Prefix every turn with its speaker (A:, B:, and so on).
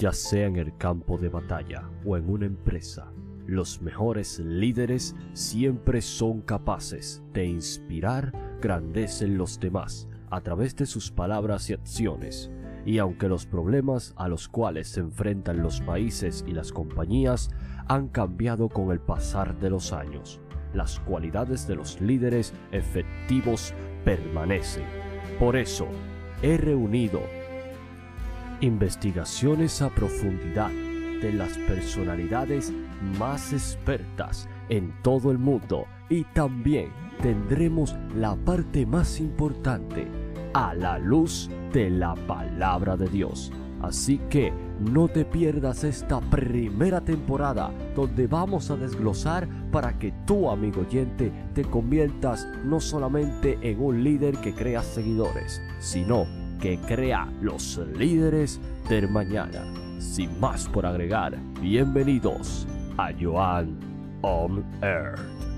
A: Ya sea en el campo de batalla o en una empresa, los mejores líderes siempre son capaces de inspirar grandeza en los demás a través de sus palabras y acciones. Y aunque los problemas a los cuales se enfrentan los países y las compañías han cambiado con el pasar de los años, las cualidades de los líderes efectivos permanecen. Por eso, he reunido investigaciones a profundidad de las personalidades más expertas en todo el mundo y también tendremos la parte más importante a la luz de la palabra de Dios. Así que no te pierdas esta primera temporada donde vamos a desglosar para que tú, amigo oyente, te conviertas no solamente en un líder que crea seguidores, sino que crea los líderes del mañana. Sin más por agregar, bienvenidos a Joan on Air.